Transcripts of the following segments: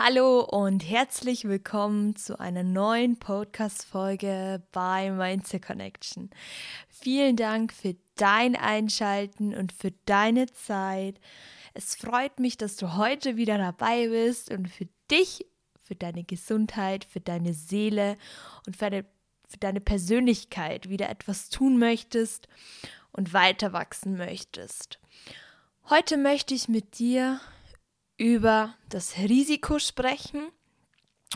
Hallo und herzlich willkommen zu einer neuen Podcast-Folge bei Mindset Connection. Vielen Dank für dein Einschalten und für deine Zeit. Es freut mich, dass du heute wieder dabei bist und für dich, für deine Gesundheit, für deine Seele und für deine, für deine Persönlichkeit wieder etwas tun möchtest und weiter wachsen möchtest. Heute möchte ich mit dir über das Risiko sprechen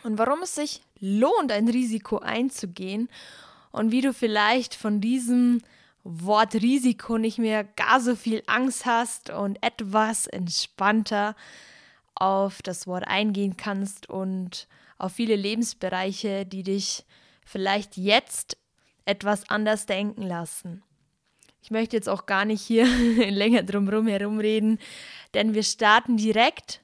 und warum es sich lohnt, ein Risiko einzugehen und wie du vielleicht von diesem Wort Risiko nicht mehr gar so viel Angst hast und etwas entspannter auf das Wort eingehen kannst und auf viele Lebensbereiche, die dich vielleicht jetzt etwas anders denken lassen. Ich möchte jetzt auch gar nicht hier länger drumherum herumreden, denn wir starten direkt,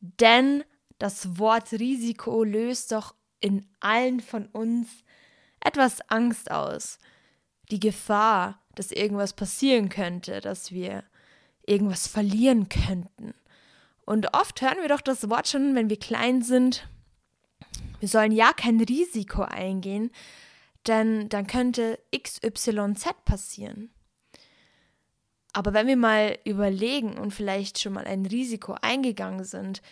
denn das Wort Risiko löst doch in allen von uns etwas Angst aus. Die Gefahr, dass irgendwas passieren könnte, dass wir irgendwas verlieren könnten. Und oft hören wir doch das Wort schon, wenn wir klein sind, wir sollen ja kein Risiko eingehen, denn dann könnte XYZ passieren. Aber wenn wir mal überlegen und vielleicht schon mal ein Risiko eingegangen sind,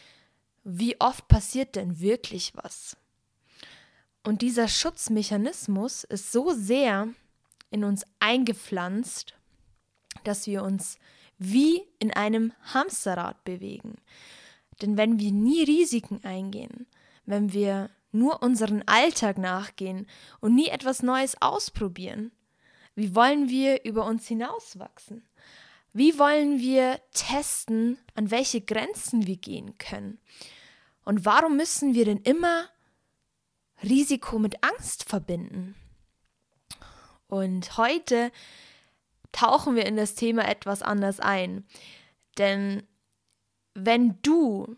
wie oft passiert denn wirklich was? Und dieser Schutzmechanismus ist so sehr in uns eingepflanzt, dass wir uns wie in einem Hamsterrad bewegen. Denn wenn wir nie Risiken eingehen, wenn wir nur unseren Alltag nachgehen und nie etwas Neues ausprobieren, wie wollen wir über uns hinauswachsen? Wie wollen wir testen, an welche Grenzen wir gehen können? Und warum müssen wir denn immer Risiko mit Angst verbinden? Und heute tauchen wir in das Thema etwas anders ein. Denn wenn du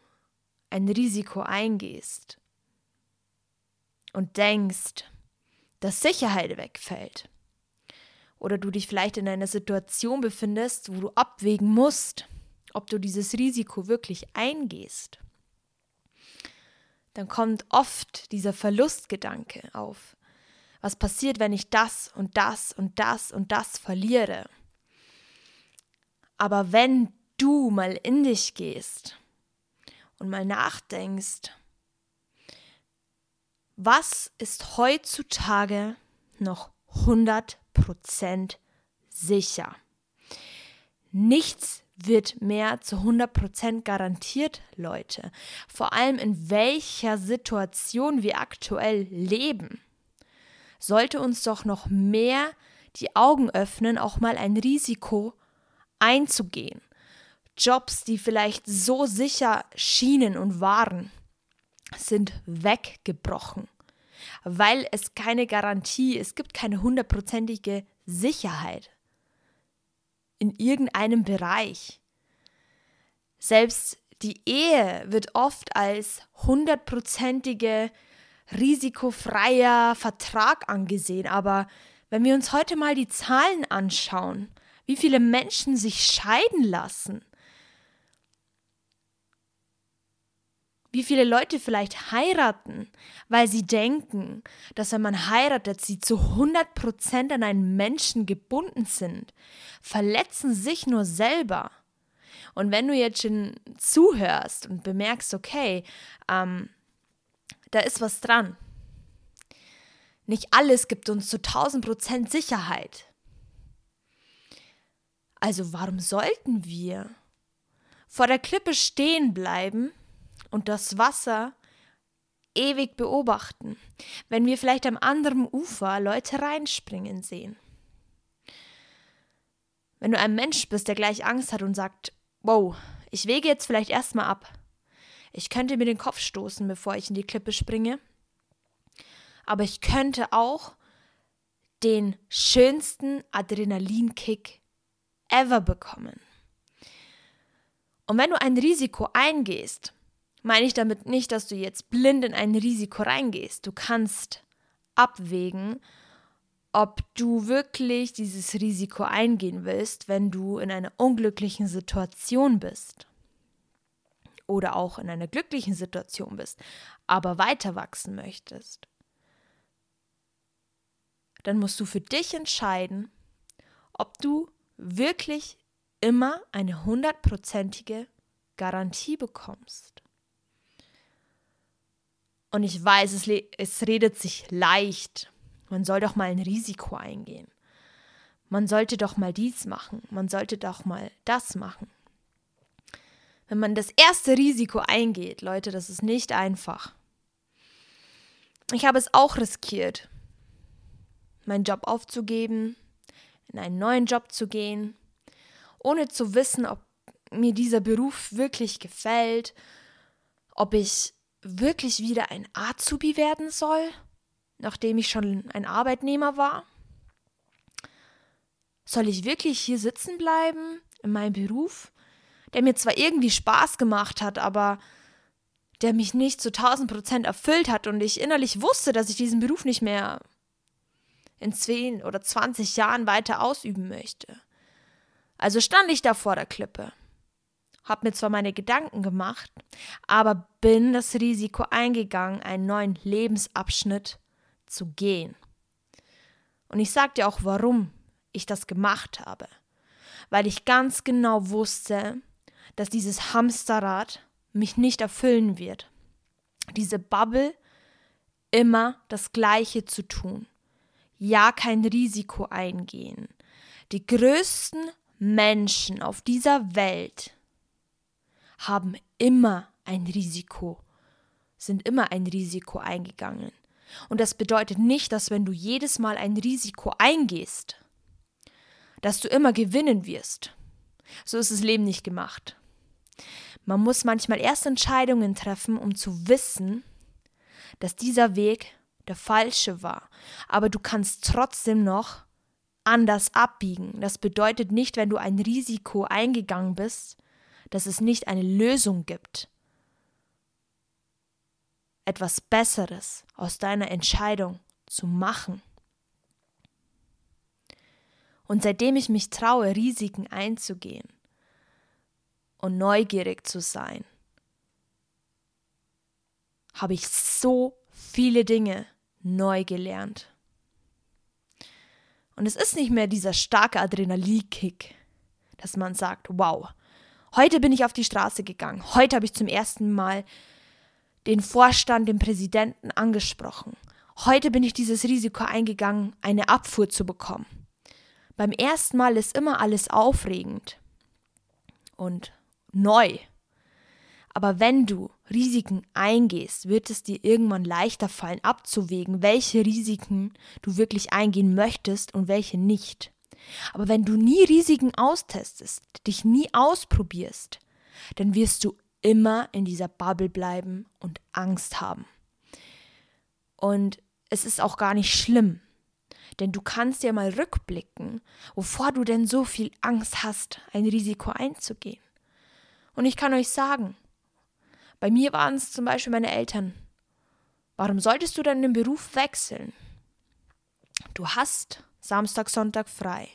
ein Risiko eingehst und denkst, dass Sicherheit wegfällt, oder du dich vielleicht in einer Situation befindest, wo du abwägen musst, ob du dieses Risiko wirklich eingehst, dann kommt oft dieser Verlustgedanke auf. Was passiert, wenn ich das und das und das und das verliere? Aber wenn du mal in dich gehst und mal nachdenkst, was ist heutzutage noch 100 100% sicher. Nichts wird mehr zu 100% garantiert, Leute. Vor allem in welcher Situation wir aktuell leben. Sollte uns doch noch mehr die Augen öffnen, auch mal ein Risiko einzugehen. Jobs, die vielleicht so sicher schienen und waren, sind weggebrochen weil es keine Garantie, es gibt keine hundertprozentige Sicherheit in irgendeinem Bereich. Selbst die Ehe wird oft als hundertprozentige risikofreier Vertrag angesehen, aber wenn wir uns heute mal die Zahlen anschauen, wie viele Menschen sich scheiden lassen, wie viele Leute vielleicht heiraten, weil sie denken, dass wenn man heiratet, sie zu 100% an einen Menschen gebunden sind, verletzen sich nur selber. Und wenn du jetzt schon zuhörst und bemerkst, okay, ähm, da ist was dran. Nicht alles gibt uns zu 1000% Sicherheit. Also warum sollten wir vor der Klippe stehen bleiben und das Wasser ewig beobachten, wenn wir vielleicht am anderen Ufer Leute reinspringen sehen. Wenn du ein Mensch bist, der gleich Angst hat und sagt, wow, ich wege jetzt vielleicht erstmal ab. Ich könnte mir den Kopf stoßen, bevor ich in die Klippe springe. Aber ich könnte auch den schönsten Adrenalinkick ever bekommen. Und wenn du ein Risiko eingehst, meine ich damit nicht, dass du jetzt blind in ein Risiko reingehst. Du kannst abwägen, ob du wirklich dieses Risiko eingehen willst, wenn du in einer unglücklichen Situation bist. oder auch in einer glücklichen Situation bist, aber weiter wachsen möchtest, dann musst du für dich entscheiden, ob du wirklich immer eine hundertprozentige Garantie bekommst. Und ich weiß, es, es redet sich leicht. Man soll doch mal ein Risiko eingehen. Man sollte doch mal dies machen. Man sollte doch mal das machen. Wenn man das erste Risiko eingeht, Leute, das ist nicht einfach. Ich habe es auch riskiert, meinen Job aufzugeben, in einen neuen Job zu gehen, ohne zu wissen, ob mir dieser Beruf wirklich gefällt, ob ich wirklich wieder ein Azubi werden soll, nachdem ich schon ein Arbeitnehmer war. Soll ich wirklich hier sitzen bleiben in meinem Beruf, der mir zwar irgendwie Spaß gemacht hat, aber der mich nicht zu 1000 Prozent erfüllt hat und ich innerlich wusste, dass ich diesen Beruf nicht mehr in 10 oder 20 Jahren weiter ausüben möchte. Also stand ich da vor der Klippe, hab mir zwar meine Gedanken gemacht, aber bin das Risiko eingegangen, einen neuen Lebensabschnitt zu gehen. Und ich sag dir auch, warum ich das gemacht habe. Weil ich ganz genau wusste, dass dieses Hamsterrad mich nicht erfüllen wird. Diese Bubble immer das Gleiche zu tun. Ja, kein Risiko eingehen. Die größten Menschen auf dieser Welt haben immer ein Risiko, sind immer ein Risiko eingegangen. Und das bedeutet nicht, dass wenn du jedes Mal ein Risiko eingehst, dass du immer gewinnen wirst. So ist das Leben nicht gemacht. Man muss manchmal erst Entscheidungen treffen, um zu wissen, dass dieser Weg der falsche war. Aber du kannst trotzdem noch anders abbiegen. Das bedeutet nicht, wenn du ein Risiko eingegangen bist, dass es nicht eine Lösung gibt. Etwas Besseres aus deiner Entscheidung zu machen. Und seitdem ich mich traue, Risiken einzugehen und neugierig zu sein, habe ich so viele Dinge neu gelernt. Und es ist nicht mehr dieser starke Adrenalinkick, dass man sagt, wow, heute bin ich auf die Straße gegangen, heute habe ich zum ersten Mal den Vorstand, den Präsidenten angesprochen. Heute bin ich dieses Risiko eingegangen, eine Abfuhr zu bekommen. Beim ersten Mal ist immer alles aufregend und neu. Aber wenn du Risiken eingehst, wird es dir irgendwann leichter fallen, abzuwägen, welche Risiken du wirklich eingehen möchtest und welche nicht. Aber wenn du nie Risiken austestest, dich nie ausprobierst, dann wirst du immer in dieser Bubble bleiben und Angst haben. Und es ist auch gar nicht schlimm, denn du kannst ja mal rückblicken, wovor du denn so viel Angst hast, ein Risiko einzugehen. Und ich kann euch sagen, bei mir waren es zum Beispiel meine Eltern. Warum solltest du dann den Beruf wechseln? Du hast Samstag, Sonntag frei.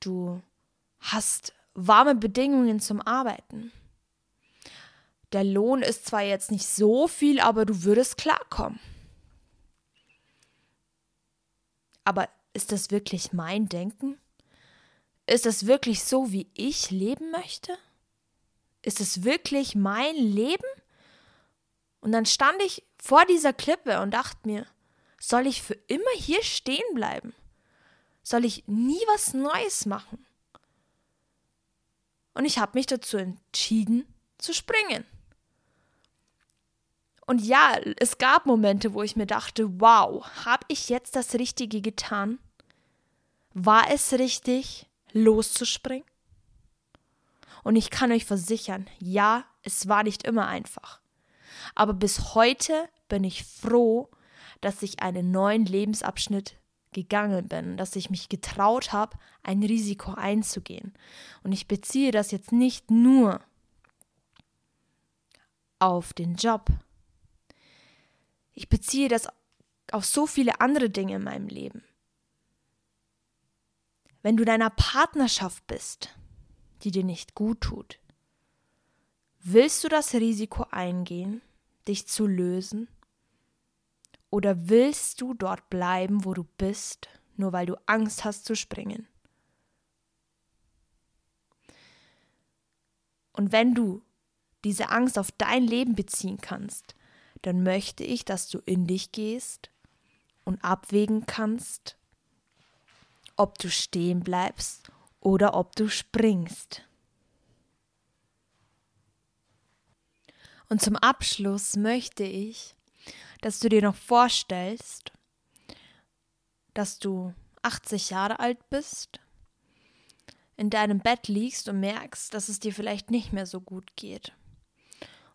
Du hast warme Bedingungen zum Arbeiten. Der Lohn ist zwar jetzt nicht so viel, aber du würdest klarkommen. Aber ist das wirklich mein Denken? Ist das wirklich so, wie ich leben möchte? ist es wirklich mein Leben? Und dann stand ich vor dieser Klippe und dachte mir, soll ich für immer hier stehen bleiben? Soll ich nie was Neues machen? Und ich habe mich dazu entschieden, zu springen. Und ja, es gab Momente, wo ich mir dachte, wow, habe ich jetzt das Richtige getan? War es richtig, loszuspringen? Und ich kann euch versichern, ja, es war nicht immer einfach. Aber bis heute bin ich froh, dass ich einen neuen Lebensabschnitt gegangen bin, dass ich mich getraut habe, ein Risiko einzugehen. Und ich beziehe das jetzt nicht nur auf den Job. Ich beziehe das auf so viele andere Dinge in meinem Leben. Wenn du deiner Partnerschaft bist, die dir nicht gut tut? Willst du das Risiko eingehen, dich zu lösen? Oder willst du dort bleiben, wo du bist, nur weil du Angst hast zu springen? Und wenn du diese Angst auf dein Leben beziehen kannst, dann möchte ich, dass du in dich gehst und abwägen kannst, ob du stehen bleibst oder ob du springst. Und zum Abschluss möchte ich, dass du dir noch vorstellst, dass du 80 Jahre alt bist, in deinem Bett liegst und merkst, dass es dir vielleicht nicht mehr so gut geht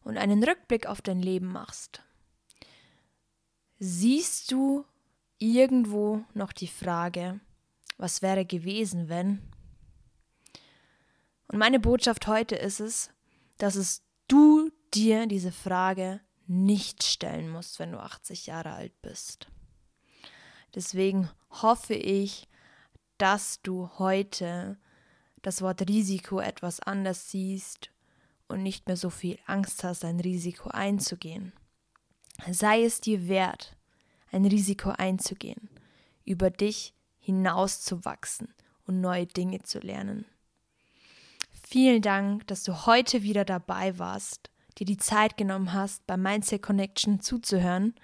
und einen Rückblick auf dein Leben machst. Siehst du irgendwo noch die Frage, was wäre gewesen, wenn? Und meine Botschaft heute ist es, dass es du dir diese Frage nicht stellen musst, wenn du 80 Jahre alt bist. Deswegen hoffe ich, dass du heute das Wort Risiko etwas anders siehst und nicht mehr so viel Angst hast, ein Risiko einzugehen. Sei es dir wert, ein Risiko einzugehen, über dich hinauszuwachsen und neue Dinge zu lernen. Vielen Dank, dass du heute wieder dabei warst dir die Zeit genommen hast, bei Mindset Connection zuzuhören.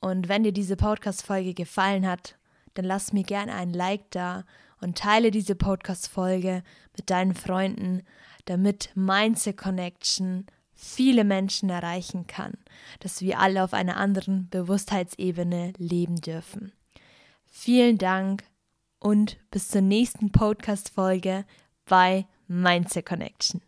Und wenn dir diese Podcast-Folge gefallen hat, dann lass mir gerne ein Like da und teile diese Podcast-Folge mit deinen Freunden, damit Mindset Connection viele Menschen erreichen kann, dass wir alle auf einer anderen Bewusstheitsebene leben dürfen. Vielen Dank und bis zur nächsten Podcast-Folge bei Mindset Connection.